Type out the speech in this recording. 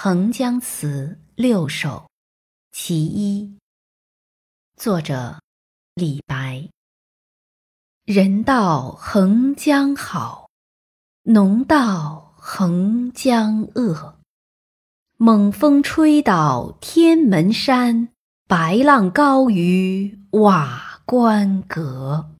横江词六首·其一，作者李白。人道横江好，侬道横江恶。猛风吹倒天门山，白浪高于瓦官阁。